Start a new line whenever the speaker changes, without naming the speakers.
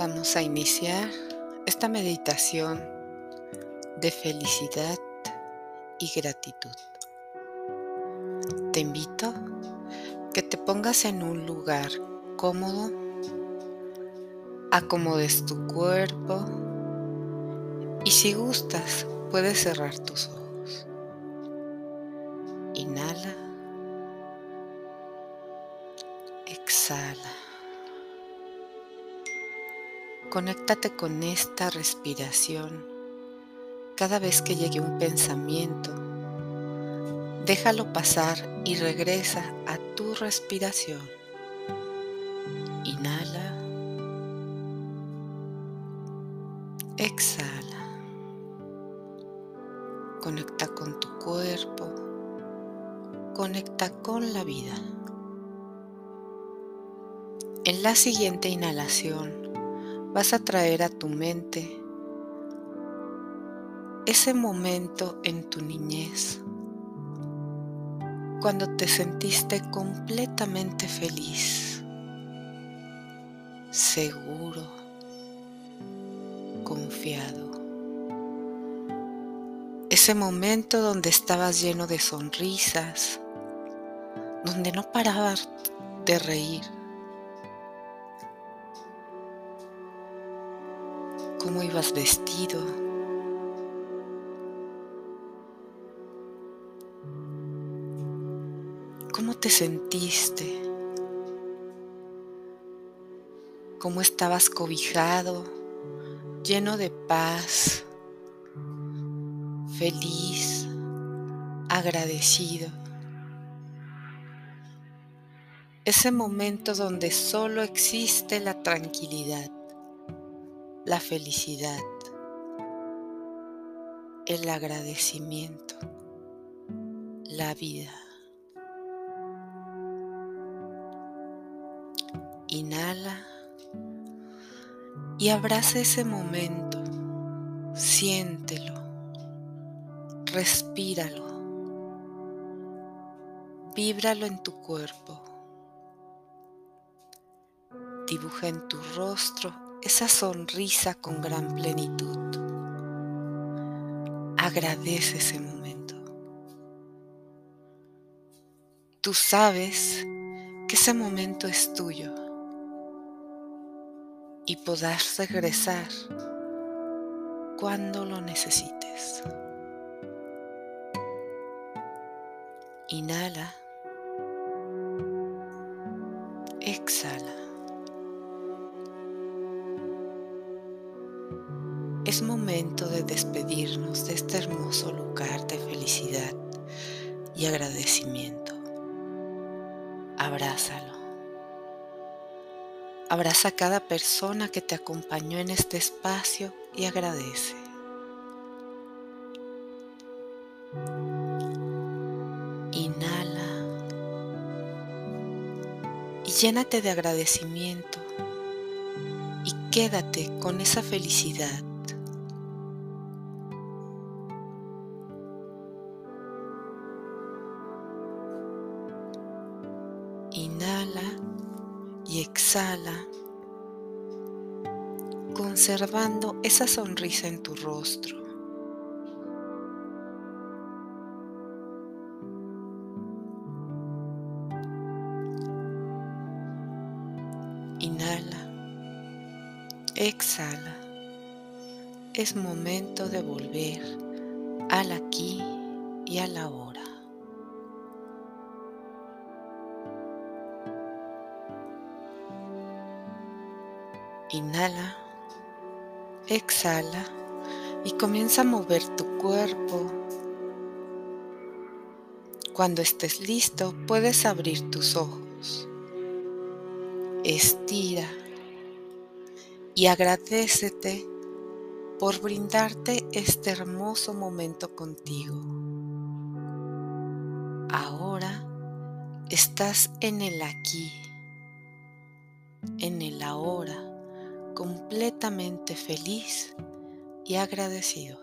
Vamos a iniciar esta meditación de felicidad y gratitud. Te invito que te pongas en un lugar cómodo, acomodes tu cuerpo y si gustas puedes cerrar tus ojos. Inhala. Exhala. Conéctate con esta respiración. Cada vez que llegue un pensamiento, déjalo pasar y regresa a tu respiración. Inhala. Exhala. Conecta con tu cuerpo. Conecta con la vida. En la siguiente inhalación, vas a traer a tu mente ese momento en tu niñez, cuando te sentiste completamente feliz, seguro, confiado. Ese momento donde estabas lleno de sonrisas, donde no parabas de reír cómo ibas vestido. ¿Cómo te sentiste? ¿Cómo estabas cobijado, lleno de paz, feliz, agradecido? Ese momento donde solo existe la tranquilidad la felicidad, el agradecimiento, la vida. Inhala y abraza ese momento, siéntelo, respíralo, víbralo en tu cuerpo, dibuja en tu rostro esa sonrisa con gran plenitud. Agradece ese momento. Tú sabes que ese momento es tuyo y podrás regresar cuando lo necesites. Inhala. Exhala. Es momento de despedirnos de este hermoso lugar de felicidad y agradecimiento. Abrázalo. Abraza a cada persona que te acompañó en este espacio y agradece. Inhala y llénate de agradecimiento y quédate con esa felicidad Inhala y exhala, conservando esa sonrisa en tu rostro. Inhala, exhala. Es momento de volver al aquí y a la hora. Inhala, exhala y comienza a mover tu cuerpo. Cuando estés listo, puedes abrir tus ojos. Estira y agradecete por brindarte este hermoso momento contigo. Ahora estás en el aquí, en el ahora completamente feliz y agradecido.